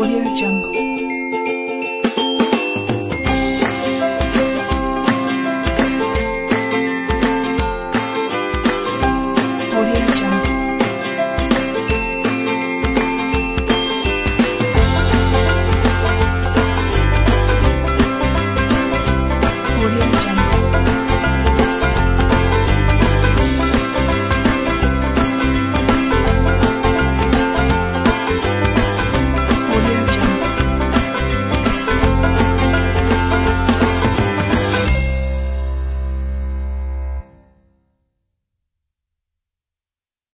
Audio Jungle.